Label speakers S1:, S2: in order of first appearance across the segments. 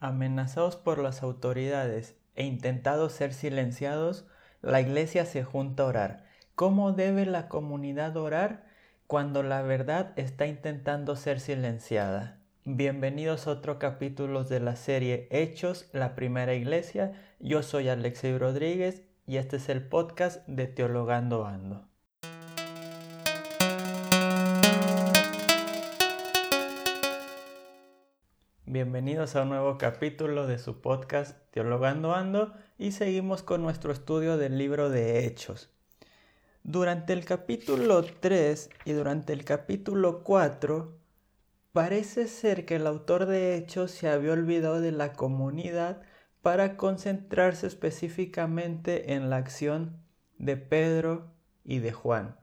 S1: amenazados por las autoridades e intentados ser silenciados, la iglesia se junta a orar. ¿Cómo debe la comunidad orar cuando la verdad está intentando ser silenciada? Bienvenidos a otro capítulo de la serie Hechos, la primera iglesia. Yo soy Alexei Rodríguez y este es el podcast de Teologando Ando. Bienvenidos a un nuevo capítulo de su podcast Teologando Ando y seguimos con nuestro estudio del libro de Hechos. Durante el capítulo 3 y durante el capítulo 4 parece ser que el autor de Hechos se había olvidado de la comunidad para concentrarse específicamente en la acción de Pedro y de Juan.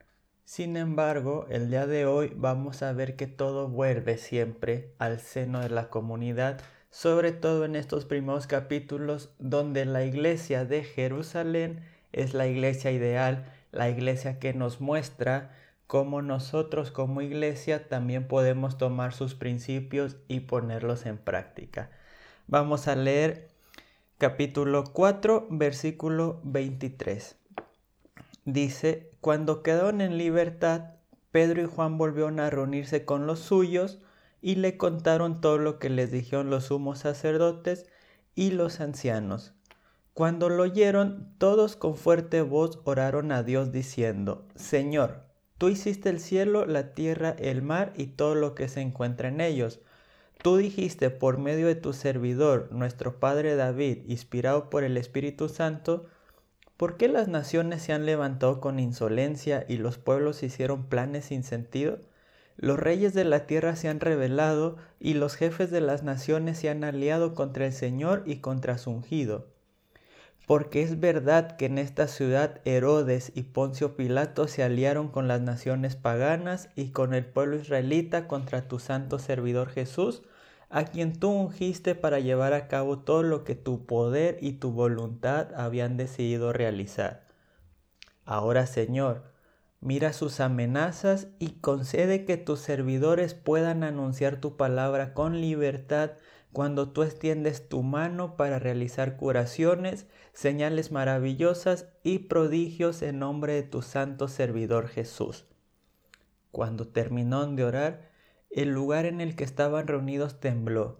S1: Sin embargo, el día de hoy vamos a ver que todo vuelve siempre al seno de la comunidad, sobre todo en estos primeros capítulos donde la iglesia de Jerusalén es la iglesia ideal, la iglesia que nos muestra cómo nosotros como iglesia también podemos tomar sus principios y ponerlos en práctica. Vamos a leer capítulo 4, versículo 23 dice, cuando quedaron en libertad, Pedro y Juan volvieron a reunirse con los suyos y le contaron todo lo que les dijeron los sumos sacerdotes y los ancianos. Cuando lo oyeron, todos con fuerte voz oraron a Dios diciendo, Señor, tú hiciste el cielo, la tierra, el mar y todo lo que se encuentra en ellos. Tú dijiste por medio de tu servidor, nuestro Padre David, inspirado por el Espíritu Santo, ¿Por qué las naciones se han levantado con insolencia y los pueblos hicieron planes sin sentido? Los reyes de la tierra se han rebelado y los jefes de las naciones se han aliado contra el Señor y contra su ungido. Porque es verdad que en esta ciudad Herodes y Poncio Pilato se aliaron con las naciones paganas y con el pueblo israelita contra tu santo servidor Jesús, a quien tú ungiste para llevar a cabo todo lo que tu poder y tu voluntad habían decidido realizar. Ahora, Señor, mira sus amenazas y concede que tus servidores puedan anunciar tu palabra con libertad cuando tú extiendes tu mano para realizar curaciones, señales maravillosas y prodigios en nombre de tu santo servidor Jesús. Cuando terminó de orar, el lugar en el que estaban reunidos tembló.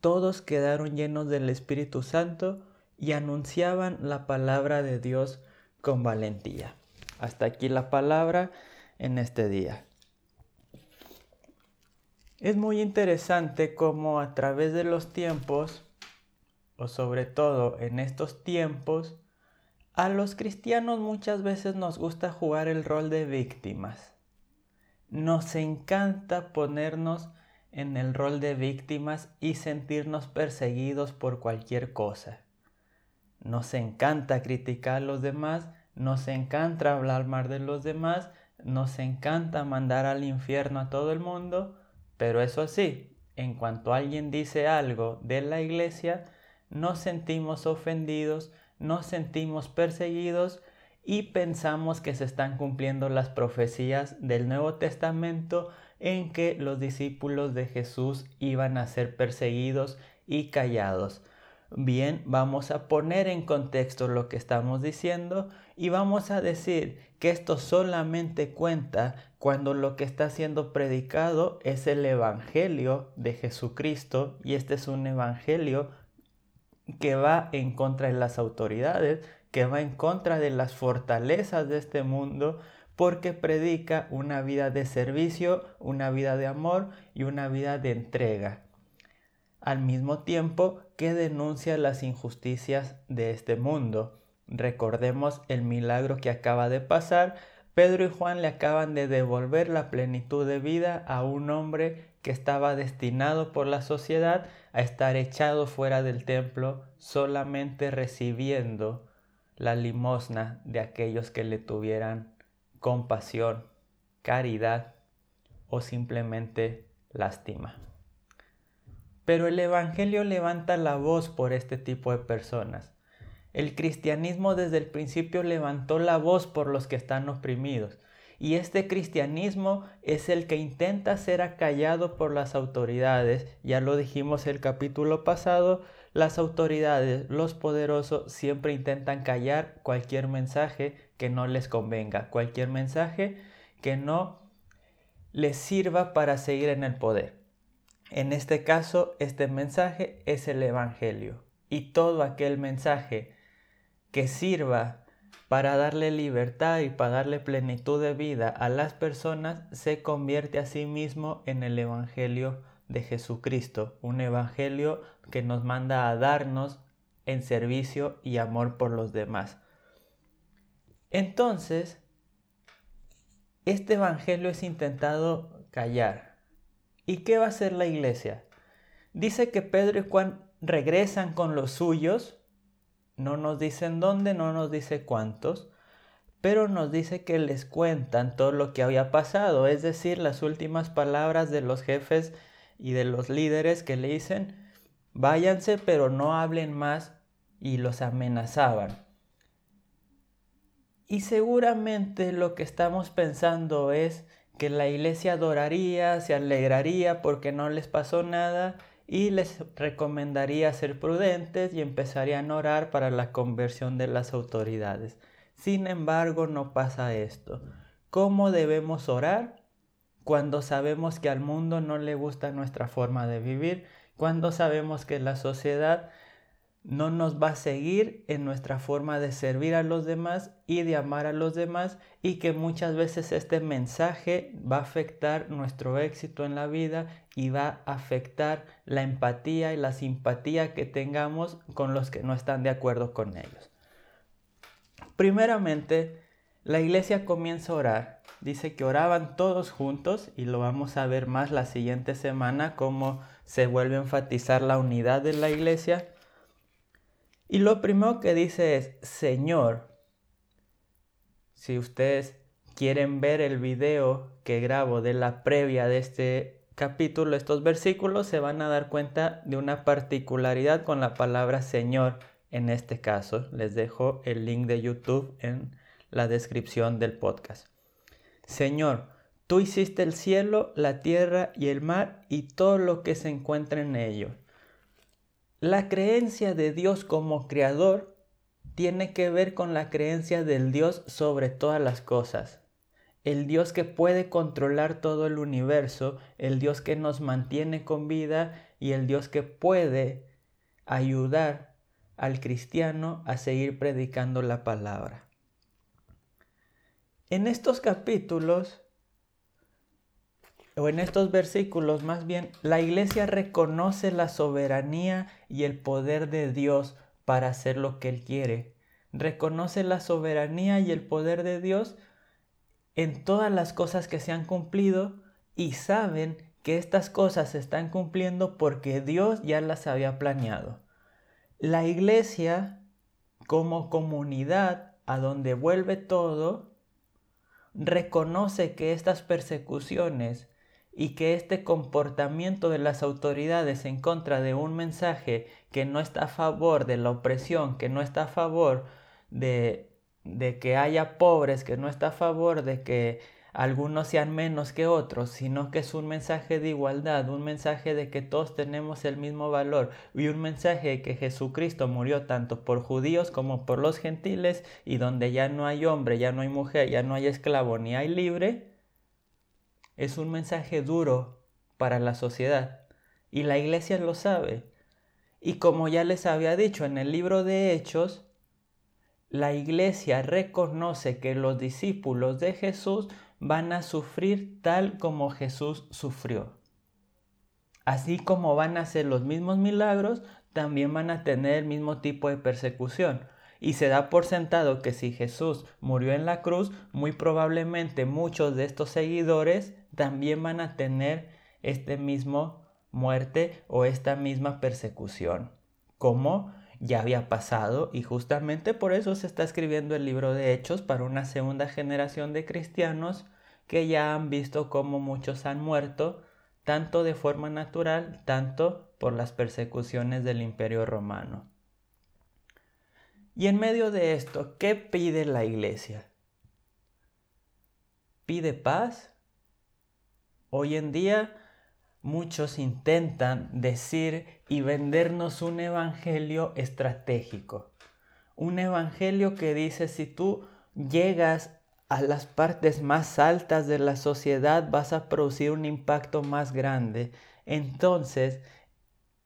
S1: Todos quedaron llenos del Espíritu Santo y anunciaban la palabra de Dios con valentía. Hasta aquí la palabra en este día. Es muy interesante cómo a través de los tiempos, o sobre todo en estos tiempos, a los cristianos muchas veces nos gusta jugar el rol de víctimas. Nos encanta ponernos en el rol de víctimas y sentirnos perseguidos por cualquier cosa. Nos encanta criticar a los demás, nos encanta hablar mal de los demás, nos encanta mandar al infierno a todo el mundo, pero eso sí, en cuanto alguien dice algo de la iglesia, nos sentimos ofendidos, nos sentimos perseguidos y pensamos que se están cumpliendo las profecías del Nuevo Testamento en que los discípulos de Jesús iban a ser perseguidos y callados. Bien, vamos a poner en contexto lo que estamos diciendo y vamos a decir que esto solamente cuenta cuando lo que está siendo predicado es el Evangelio de Jesucristo y este es un Evangelio que va en contra de las autoridades, que va en contra de las fortalezas de este mundo porque predica una vida de servicio, una vida de amor y una vida de entrega. Al mismo tiempo que denuncia las injusticias de este mundo. Recordemos el milagro que acaba de pasar. Pedro y Juan le acaban de devolver la plenitud de vida a un hombre que estaba destinado por la sociedad a estar echado fuera del templo solamente recibiendo la limosna de aquellos que le tuvieran compasión, caridad o simplemente lástima. Pero el Evangelio levanta la voz por este tipo de personas. El cristianismo desde el principio levantó la voz por los que están oprimidos. Y este cristianismo es el que intenta ser acallado por las autoridades. Ya lo dijimos el capítulo pasado, las autoridades, los poderosos siempre intentan callar cualquier mensaje que no les convenga, cualquier mensaje que no les sirva para seguir en el poder. En este caso, este mensaje es el Evangelio. Y todo aquel mensaje que sirva para darle libertad y para darle plenitud de vida a las personas, se convierte a sí mismo en el Evangelio de Jesucristo, un Evangelio que nos manda a darnos en servicio y amor por los demás. Entonces, este Evangelio es intentado callar. ¿Y qué va a hacer la iglesia? Dice que Pedro y Juan regresan con los suyos no nos dicen dónde, no nos dice cuántos, pero nos dice que les cuentan todo lo que había pasado, es decir, las últimas palabras de los jefes y de los líderes que le dicen, váyanse, pero no hablen más, y los amenazaban. Y seguramente lo que estamos pensando es que la iglesia adoraría, se alegraría porque no les pasó nada y les recomendaría ser prudentes y empezarían a orar para la conversión de las autoridades. Sin embargo, no pasa esto. ¿Cómo debemos orar? Cuando sabemos que al mundo no le gusta nuestra forma de vivir, cuando sabemos que la sociedad no nos va a seguir en nuestra forma de servir a los demás y de amar a los demás y que muchas veces este mensaje va a afectar nuestro éxito en la vida y va a afectar la empatía y la simpatía que tengamos con los que no están de acuerdo con ellos. Primeramente, la iglesia comienza a orar. Dice que oraban todos juntos y lo vamos a ver más la siguiente semana cómo se vuelve a enfatizar la unidad de la iglesia y lo primero que dice es, Señor, si ustedes quieren ver el video que grabo de la previa de este capítulo, estos versículos, se van a dar cuenta de una particularidad con la palabra Señor en este caso. Les dejo el link de YouTube en la descripción del podcast. Señor, tú hiciste el cielo, la tierra y el mar y todo lo que se encuentra en ellos la creencia de Dios como creador tiene que ver con la creencia del Dios sobre todas las cosas. El Dios que puede controlar todo el universo, el Dios que nos mantiene con vida y el Dios que puede ayudar al cristiano a seguir predicando la palabra. En estos capítulos o en estos versículos más bien, la iglesia reconoce la soberanía y el poder de Dios para hacer lo que Él quiere. Reconoce la soberanía y el poder de Dios en todas las cosas que se han cumplido y saben que estas cosas se están cumpliendo porque Dios ya las había planeado. La iglesia como comunidad a donde vuelve todo, reconoce que estas persecuciones y que este comportamiento de las autoridades en contra de un mensaje que no está a favor de la opresión, que no está a favor de, de que haya pobres, que no está a favor de que algunos sean menos que otros, sino que es un mensaje de igualdad, un mensaje de que todos tenemos el mismo valor y un mensaje de que Jesucristo murió tanto por judíos como por los gentiles y donde ya no hay hombre, ya no hay mujer, ya no hay esclavo ni hay libre, es un mensaje duro para la sociedad y la iglesia lo sabe. Y como ya les había dicho en el libro de Hechos, la iglesia reconoce que los discípulos de Jesús van a sufrir tal como Jesús sufrió. Así como van a hacer los mismos milagros, también van a tener el mismo tipo de persecución. Y se da por sentado que si Jesús murió en la cruz, muy probablemente muchos de estos seguidores también van a tener este mismo muerte o esta misma persecución, como ya había pasado y justamente por eso se está escribiendo el libro de Hechos para una segunda generación de cristianos que ya han visto cómo muchos han muerto, tanto de forma natural, tanto por las persecuciones del imperio romano. Y en medio de esto, ¿qué pide la iglesia? pide paz? Hoy en día muchos intentan decir y vendernos un evangelio estratégico. Un evangelio que dice si tú llegas a las partes más altas de la sociedad vas a producir un impacto más grande. Entonces,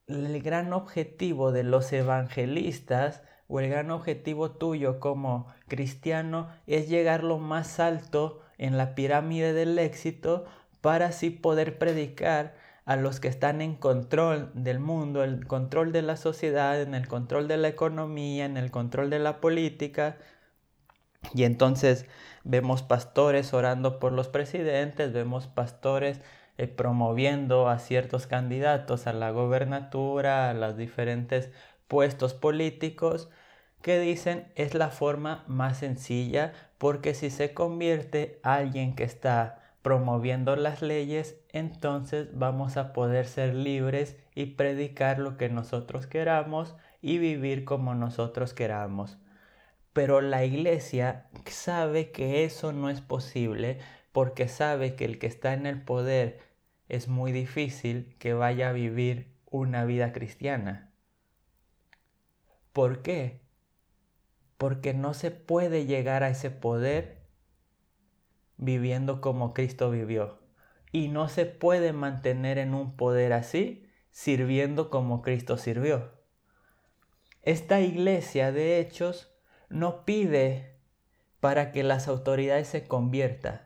S1: el gran objetivo de los evangelistas o el gran objetivo tuyo como cristiano es llegar lo más alto en la pirámide del éxito para así poder predicar a los que están en control del mundo, el control de la sociedad, en el control de la economía, en el control de la política. Y entonces vemos pastores orando por los presidentes, vemos pastores eh, promoviendo a ciertos candidatos a la gobernatura, a los diferentes puestos políticos, que dicen es la forma más sencilla porque si se convierte alguien que está promoviendo las leyes, entonces vamos a poder ser libres y predicar lo que nosotros queramos y vivir como nosotros queramos. Pero la iglesia sabe que eso no es posible porque sabe que el que está en el poder es muy difícil que vaya a vivir una vida cristiana. ¿Por qué? Porque no se puede llegar a ese poder viviendo como Cristo vivió. Y no se puede mantener en un poder así sirviendo como Cristo sirvió. Esta iglesia de hechos no pide para que las autoridades se conviertan.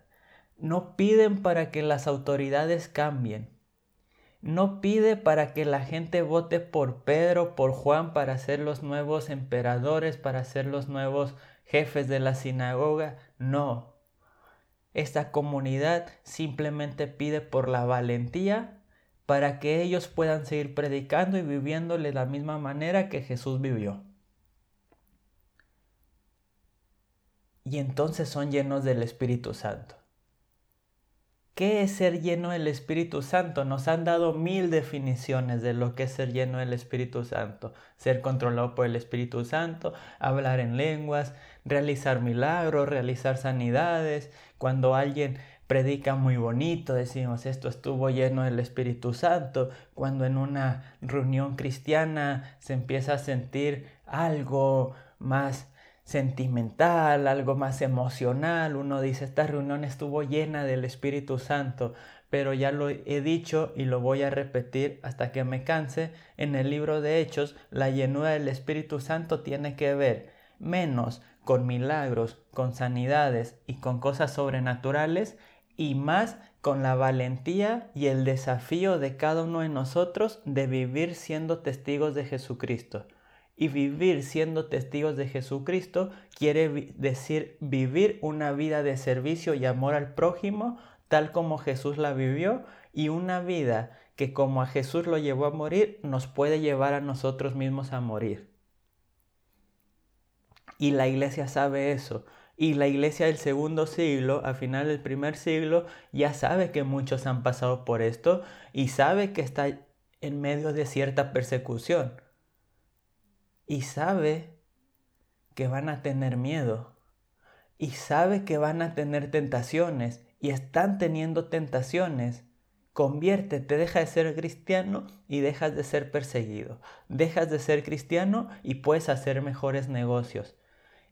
S1: No piden para que las autoridades cambien. No pide para que la gente vote por Pedro, por Juan, para ser los nuevos emperadores, para ser los nuevos jefes de la sinagoga. No. Esta comunidad simplemente pide por la valentía para que ellos puedan seguir predicando y viviéndole de la misma manera que Jesús vivió. Y entonces son llenos del Espíritu Santo. ¿Qué es ser lleno del Espíritu Santo? Nos han dado mil definiciones de lo que es ser lleno del Espíritu Santo. Ser controlado por el Espíritu Santo, hablar en lenguas, realizar milagros, realizar sanidades. Cuando alguien predica muy bonito, decimos esto estuvo lleno del Espíritu Santo. Cuando en una reunión cristiana se empieza a sentir algo más sentimental, algo más emocional. Uno dice, esta reunión estuvo llena del Espíritu Santo, pero ya lo he dicho y lo voy a repetir hasta que me canse. En el libro de Hechos, la llenura del Espíritu Santo tiene que ver menos con milagros, con sanidades y con cosas sobrenaturales y más con la valentía y el desafío de cada uno de nosotros de vivir siendo testigos de Jesucristo. Y vivir siendo testigos de Jesucristo quiere decir vivir una vida de servicio y amor al prójimo, tal como Jesús la vivió, y una vida que como a Jesús lo llevó a morir, nos puede llevar a nosotros mismos a morir. Y la iglesia sabe eso. Y la iglesia del segundo siglo, a final del primer siglo, ya sabe que muchos han pasado por esto y sabe que está en medio de cierta persecución y sabe que van a tener miedo y sabe que van a tener tentaciones y están teniendo tentaciones, conviértete, deja de ser cristiano y dejas de ser perseguido. Dejas de ser cristiano y puedes hacer mejores negocios.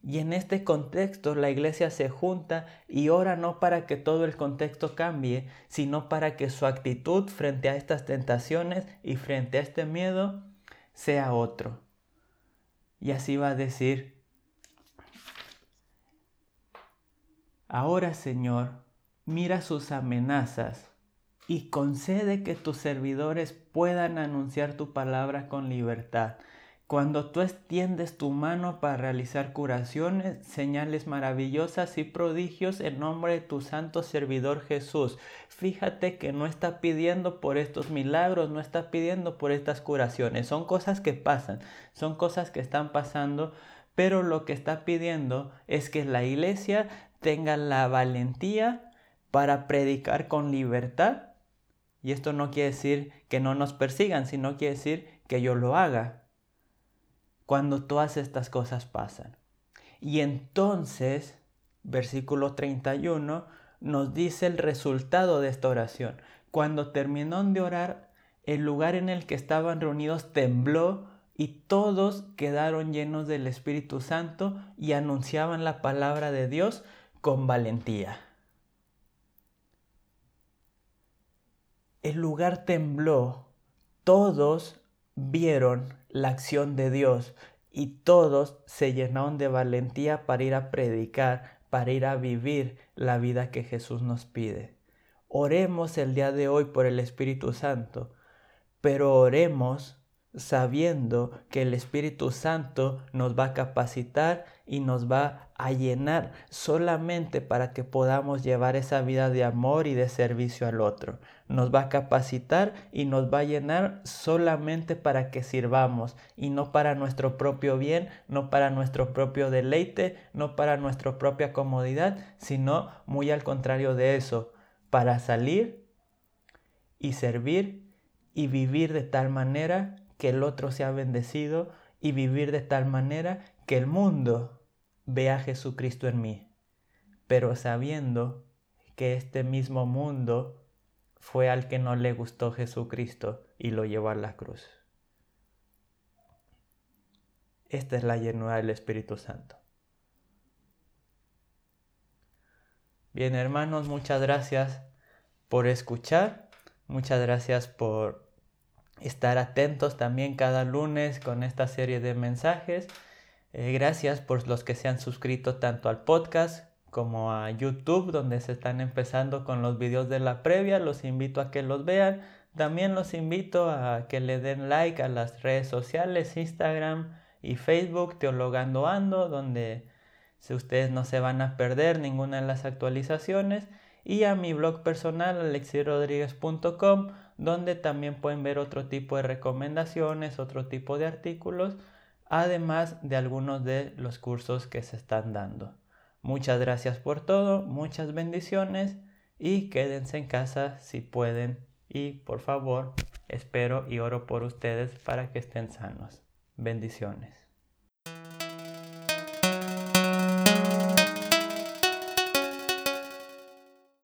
S1: Y en este contexto la iglesia se junta y ora no para que todo el contexto cambie, sino para que su actitud frente a estas tentaciones y frente a este miedo sea otro. Y así va a decir, ahora Señor, mira sus amenazas y concede que tus servidores puedan anunciar tu palabra con libertad. Cuando tú extiendes tu mano para realizar curaciones, señales maravillosas y prodigios en nombre de tu santo servidor Jesús. Fíjate que no está pidiendo por estos milagros, no está pidiendo por estas curaciones. Son cosas que pasan, son cosas que están pasando, pero lo que está pidiendo es que la iglesia tenga la valentía para predicar con libertad. Y esto no quiere decir que no nos persigan, sino quiere decir que yo lo haga cuando todas estas cosas pasan. Y entonces, versículo 31, nos dice el resultado de esta oración. Cuando terminó de orar, el lugar en el que estaban reunidos tembló y todos quedaron llenos del Espíritu Santo y anunciaban la palabra de Dios con valentía. El lugar tembló, todos vieron la acción de Dios y todos se llenaron de valentía para ir a predicar, para ir a vivir la vida que Jesús nos pide. Oremos el día de hoy por el Espíritu Santo, pero oremos sabiendo que el Espíritu Santo nos va a capacitar y nos va a llenar solamente para que podamos llevar esa vida de amor y de servicio al otro. Nos va a capacitar y nos va a llenar solamente para que sirvamos y no para nuestro propio bien, no para nuestro propio deleite, no para nuestra propia comodidad, sino muy al contrario de eso, para salir y servir y vivir de tal manera que el otro sea bendecido y vivir de tal manera que el mundo vea a Jesucristo en mí, pero sabiendo que este mismo mundo fue al que no le gustó Jesucristo y lo llevó a la cruz. Esta es la llenura del Espíritu Santo. Bien, hermanos, muchas gracias por escuchar. Muchas gracias por estar atentos también cada lunes con esta serie de mensajes. Eh, gracias por los que se han suscrito tanto al podcast como a YouTube, donde se están empezando con los videos de la previa. Los invito a que los vean. También los invito a que le den like a las redes sociales, Instagram y Facebook, Teologando Ando, donde si ustedes no se van a perder ninguna de las actualizaciones. Y a mi blog personal, alexirodríguez.com, donde también pueden ver otro tipo de recomendaciones, otro tipo de artículos, además de algunos de los cursos que se están dando. Muchas gracias por todo, muchas bendiciones y quédense en casa si pueden y por favor espero y oro por ustedes para que estén sanos. Bendiciones.